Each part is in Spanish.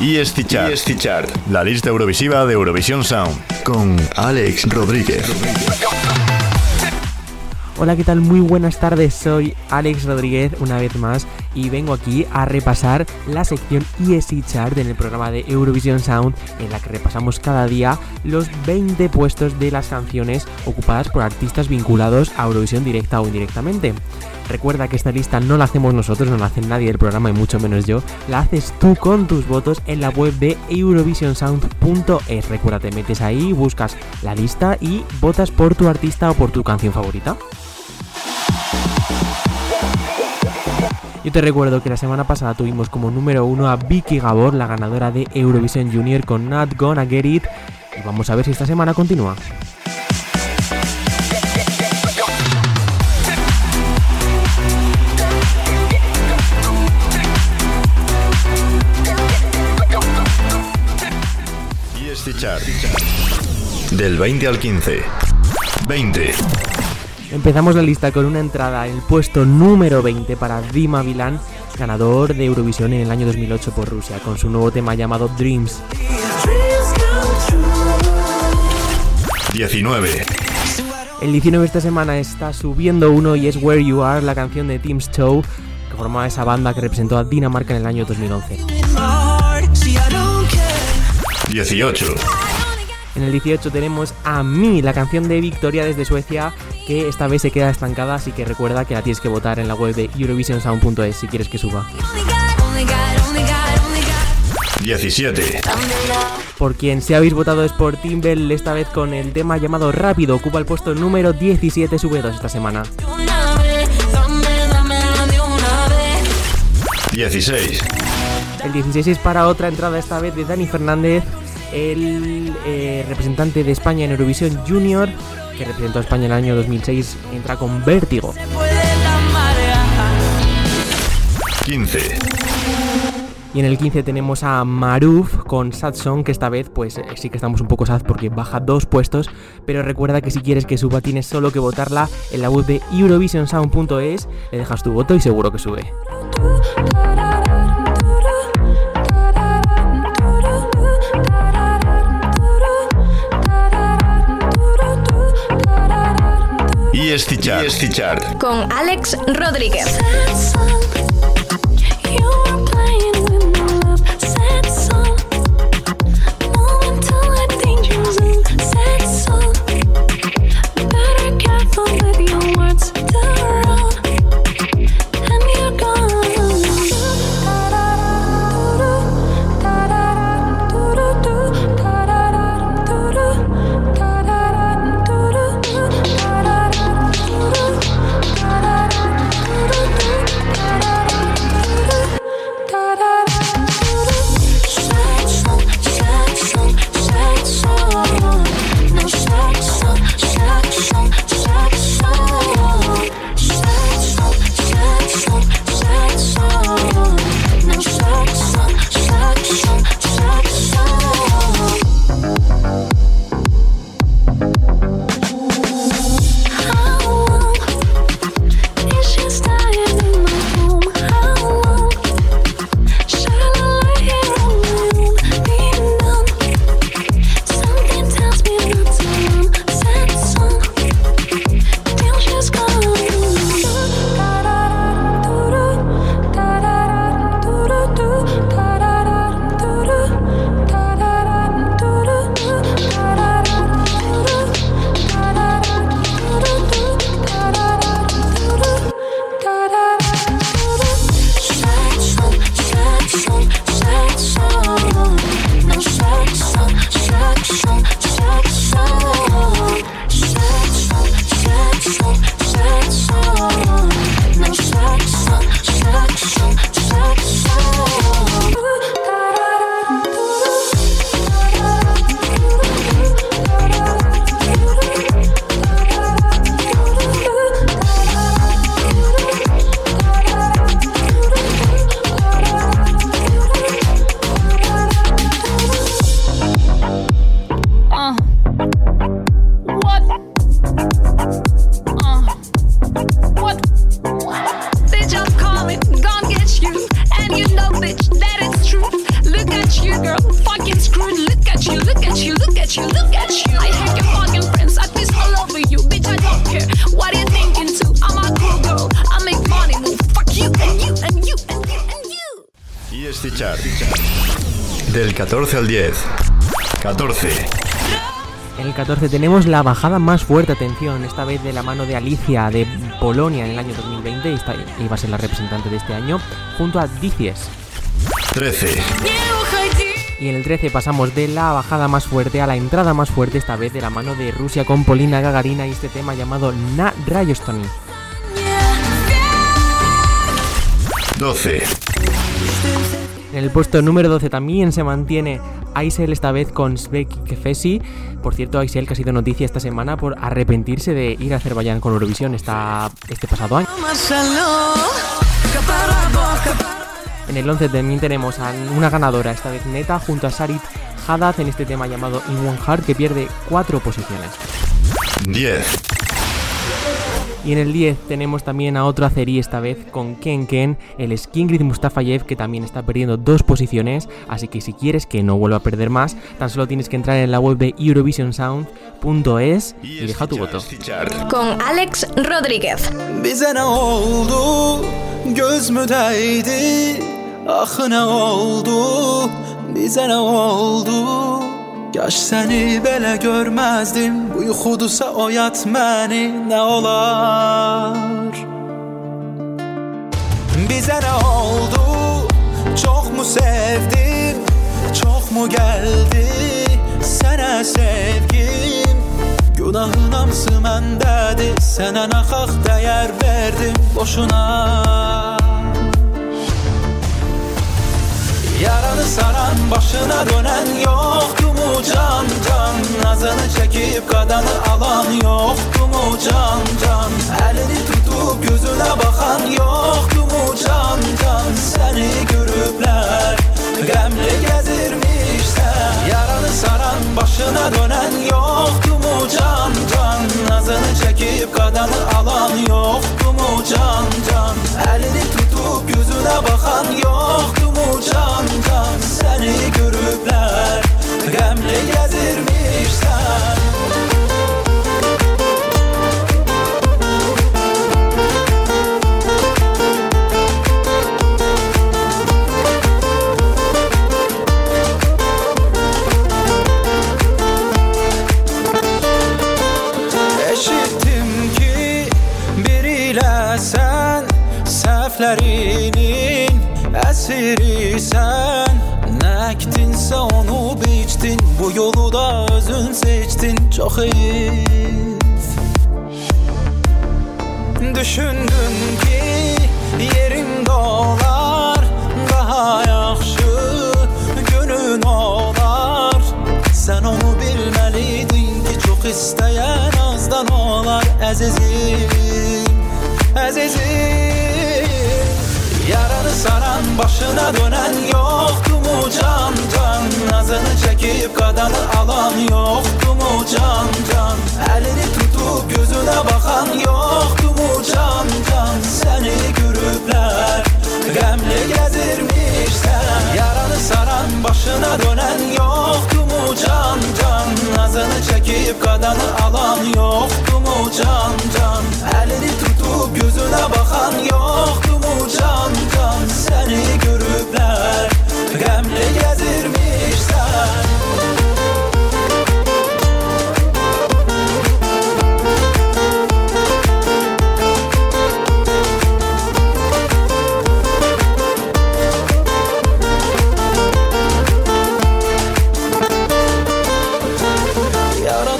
Y Chart, la lista eurovisiva de Eurovisión Sound, con Alex Rodríguez. Hola, ¿qué tal? Muy buenas tardes, soy Alex Rodríguez una vez más y vengo aquí a repasar la sección ESC Chart en el programa de Eurovision Sound en la que repasamos cada día los 20 puestos de las canciones ocupadas por artistas vinculados a Eurovisión directa o indirectamente. Recuerda que esta lista no la hacemos nosotros, no la hace nadie del programa y mucho menos yo, la haces tú con tus votos en la web de eurovisionsound.es. Recuerda, te metes ahí, buscas la lista y votas por tu artista o por tu canción favorita. Yo te recuerdo que la semana pasada tuvimos como número uno a Vicky Gabor, la ganadora de Eurovision Junior con Not Gonna Get It. Y vamos a ver si esta semana continúa. Del 20 al 15. 20. Empezamos la lista con una entrada en el puesto número 20 para Dima Vilan, ganador de Eurovisión en el año 2008 por Rusia, con su nuevo tema llamado Dreams. 19. El 19 esta semana está subiendo uno y es Where You Are, la canción de Team Show, que formaba esa banda que representó a Dinamarca en el año 2011. 18. En el 18 tenemos a mí, la canción de Victoria desde Suecia, que esta vez se queda estancada, así que recuerda que la tienes que votar en la web de eurovisionsound.es si quieres que suba. 17. Por quien si habéis votado es por Timbel, esta vez con el tema llamado Rápido, ocupa el puesto número 17, sube 2 esta semana. 16. El 16 es para otra entrada esta vez de Dani Fernández, el eh, representante de España en Eurovisión Junior, que representó a España en el año 2006, entra con Vértigo. 15. Y en el 15 tenemos a Maruf con Sad Song, que esta vez pues eh, sí que estamos un poco sad porque baja dos puestos, pero recuerda que si quieres que suba tienes solo que votarla en la web de eurovisionsound.es, le dejas tu voto y seguro que sube. Y este chart. Con Alex Rodríguez. Chart. Del 14 al 10. 14. En el 14 tenemos la bajada más fuerte, atención, esta vez de la mano de Alicia de Polonia en el año 2020, esta iba a ser la representante de este año, junto a Dicies. 13. Y en el 13 pasamos de la bajada más fuerte a la entrada más fuerte, esta vez de la mano de Rusia con Polina Gagarina y este tema llamado Na Rayostoni. 12. En el puesto número 12 también se mantiene Aisel esta vez con Svek Kefesi. Por cierto, Aisel que ha sido noticia esta semana por arrepentirse de ir a Azerbaiyán con Eurovisión este pasado año. En el 11 también tenemos a una ganadora, esta vez neta, junto a Sarit Haddad en este tema llamado In One Heart, que pierde 4 posiciones. 10. Y en el 10 tenemos también a otro azerí esta vez con Ken Ken, el Skingrid Mustafayev que también está perdiendo dos posiciones, así que si quieres que no vuelva a perder más, tan solo tienes que entrar en la web de eurovisionsound.es y deja tu voto. Con Alex Rodríguez. Bize ne oldu Kaş səni belə görməzdim. Bu yuxudusa oyat məni nə olar? Bizə nə oldu? Çoxmu sevdim? Çoxmu gəldi? Sənə sevgim. Günahın hamısı məndədir. Sənə naxaq dəyər verdim? Boşuna saran başına dönen yoktu mu can can Nazını çekip kadanı alan yoktu mu can can Elini tutup gözüne bakan yoktu mu can can Seni görüpler Gemli gezirmişler Yaranı saran başına dönen yoktu mu can can Nazını çekip kadanı alan yoktu mu can can Elini tutup gözüne bakan yoktu mu can Seni heyif Düşündüm ki yerim dolar Daha yaxşı günün olar. Sən onu bilməliydin ki Çox istəyən azdan olar Əzizim, əzizim Yaranı saran başına dönen yoktu mu can can? Nazını çekip qadanı alan yoxdur mu can can? Əlini tutub gözünə baxan yoxdur mu can can?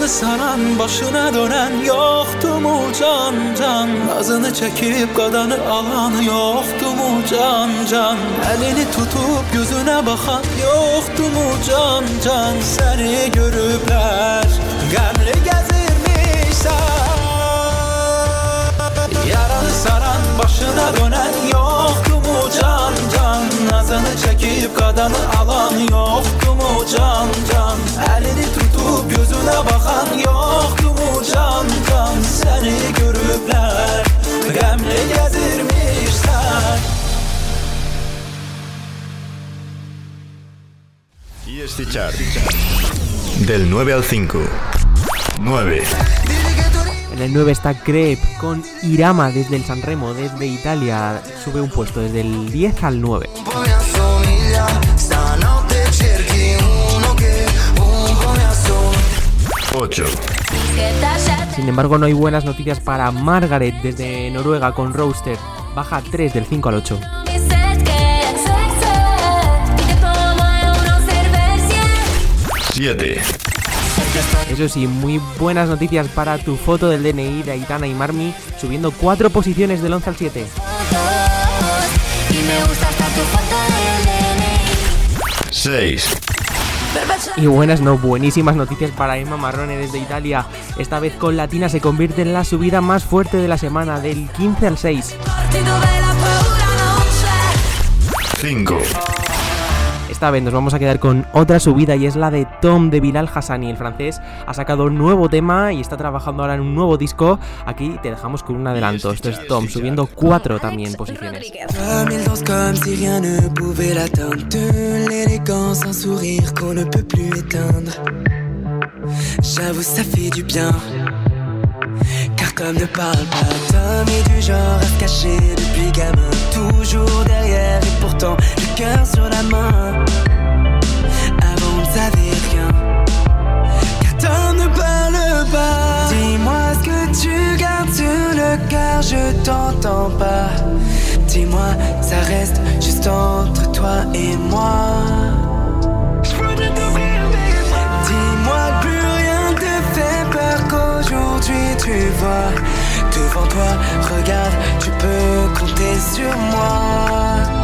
Yaranı saran başına dönen yoktu mu can can? Nazını çekip kadanı alan yoktu mu can can? Elini tutup gözüne bakan yoktu mu can can? Seni görüpler Gemli gezirmişler Yaranı saran başına dönen yoktu mu can can? Nazını çekip kadanı alan yoktu mu can can? Elini tutup gözüne bakan Chart. Del 9 al 5. 9. En el 9 está Crepe con Irama desde el Sanremo, desde Italia. Sube un puesto desde el 10 al 9. poi assomiglia Stanotte cerchi uno che un po' mi assomiglia 8. Sin embargo, no hay buenas noticias para Margaret desde Noruega con Roaster. Baja 3 del 5 al 8. 7. Eso sí, muy buenas noticias para tu foto del DNI de Aitana y Marmi, subiendo 4 posiciones del 11 al 7. Y me gusta hasta tu foto del DNI 6. Y buenas, no, buenísimas noticias para Emma Marrone desde Italia. Esta vez con Latina se convierte en la subida más fuerte de la semana, del 15 al 6. Parti dove la paura non c'è 5. Esta vez nos vamos a quedar con otra subida y es la de Tom de Bilal Hassani, el francés. Ha sacado un nuevo tema y está trabajando ahora en un nuevo disco. Aquí te dejamos con un adelanto. Esto es Tom subiendo 4 también posiciones. Ça fait du bien comme ne parle pas Tom est du genre à se cacher depuis gamin Toujours derrière et pourtant le cœur sur la main. Avant on ne savait rien Car ne parle pas. Dis-moi ce que tu gardes sur le cœur Je t'entends pas. Dis-moi, ça reste juste entre toi et moi. Tu vois. Devant toi, regarde, tu peux compter sur moi.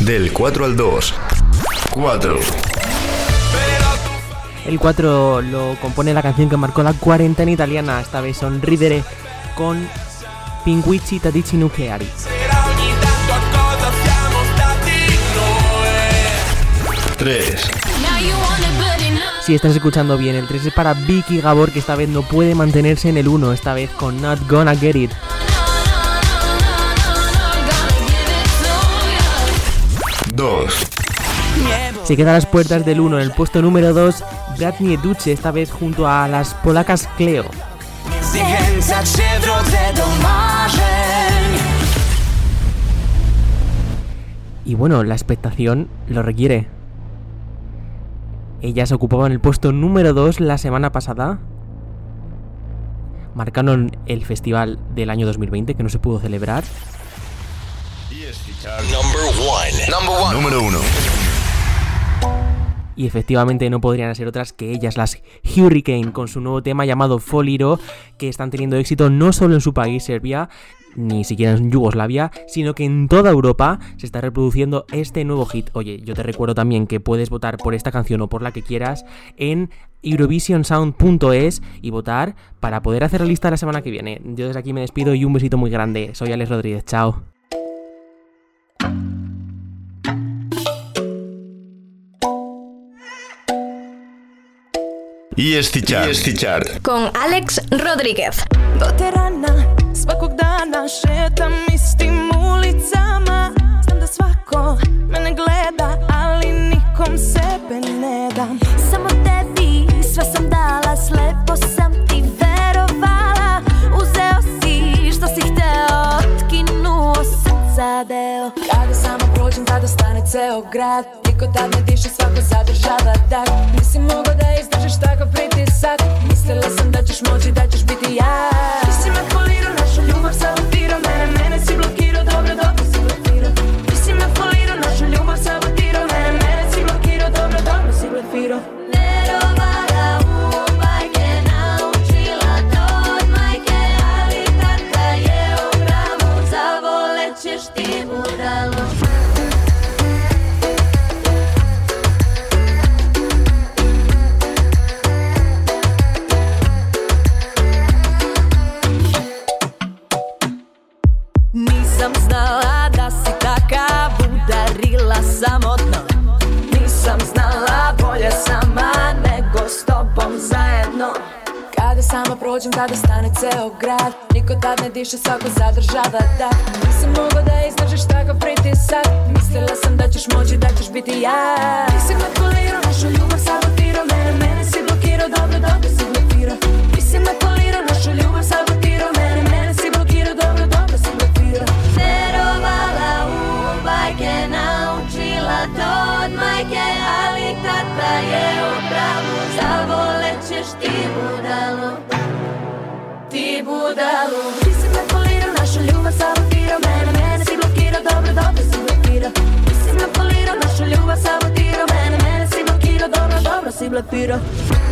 Del 4 al 2. 4. El 4 lo compone la canción que marcó la cuarentena italiana. Esta vez son Ridere con Pinguicci Tadici Nucleari. ogni tanto a cosa siamo stati noi 3. Now you want it, but enough. Si estás escuchando bien, el 3 es para Vicky Gabor que esta vez no puede mantenerse en el 1, esta vez con Not Gonna Get It. 2. Se queda a las puertas del 1 en el puesto número 2, Bratnie Duce, esta vez junto a las polacas Cleo. Y bueno, la expectación lo requiere. Ellas ocupaban el puesto número 2 la semana pasada. Marcaron el festival del año 2020 que no se pudo celebrar. Número 1. Y efectivamente no podrían ser otras que ellas, las Hurricane, con su nuevo tema llamado Foliro, que están teniendo éxito no solo en su país, Serbia, ni siquiera en Yugoslavia, sino que en toda Europa se está reproduciendo este nuevo hit. Oye, yo te recuerdo también que puedes votar por esta canción o por la que quieras en eurovisionsound.es y votar para poder hacer la lista la semana que viene. Yo desde aquí me despido y un besito muy grande. Soy Alex Rodríguez, chao. EST Chart. EST Chart. Con Alex Rodríguez. Do te rana, svakog dana šetam istim ulicama Znam da svako mene gleda, ali nikom sebe ne dam Samo tebi sve sam dala, slepo sam ti verovala Uzeo si što si hteo, otkinuo srca deo Kada samo prođem, tada stane ceo grad Niko tad ne diše, svako zadržava dah Nisi mogo zajedno Kada sama prođem, tada stane ceo grad. Niko tad ne diše, svako zadržava dah Nisam mogo da izdržiš takav pritisak. Mislila sam da ćeš moći, da ćeš biti ja. Ti si me polirao, našu ljubav sabotirao Mene, mene si blokirao, dobro, dobro si blokirao. Ti si me polirao, našu ljubav kažeš ti budalo Ti budalo Ti si me polirao, našu ljubav sabotirao Mene, mene si blokirao, dobro, dobro si blokirao. Ti si me polirao, našu ljubav sabotirao Mene, mene si blokirao, dobro, dobro si blokirao.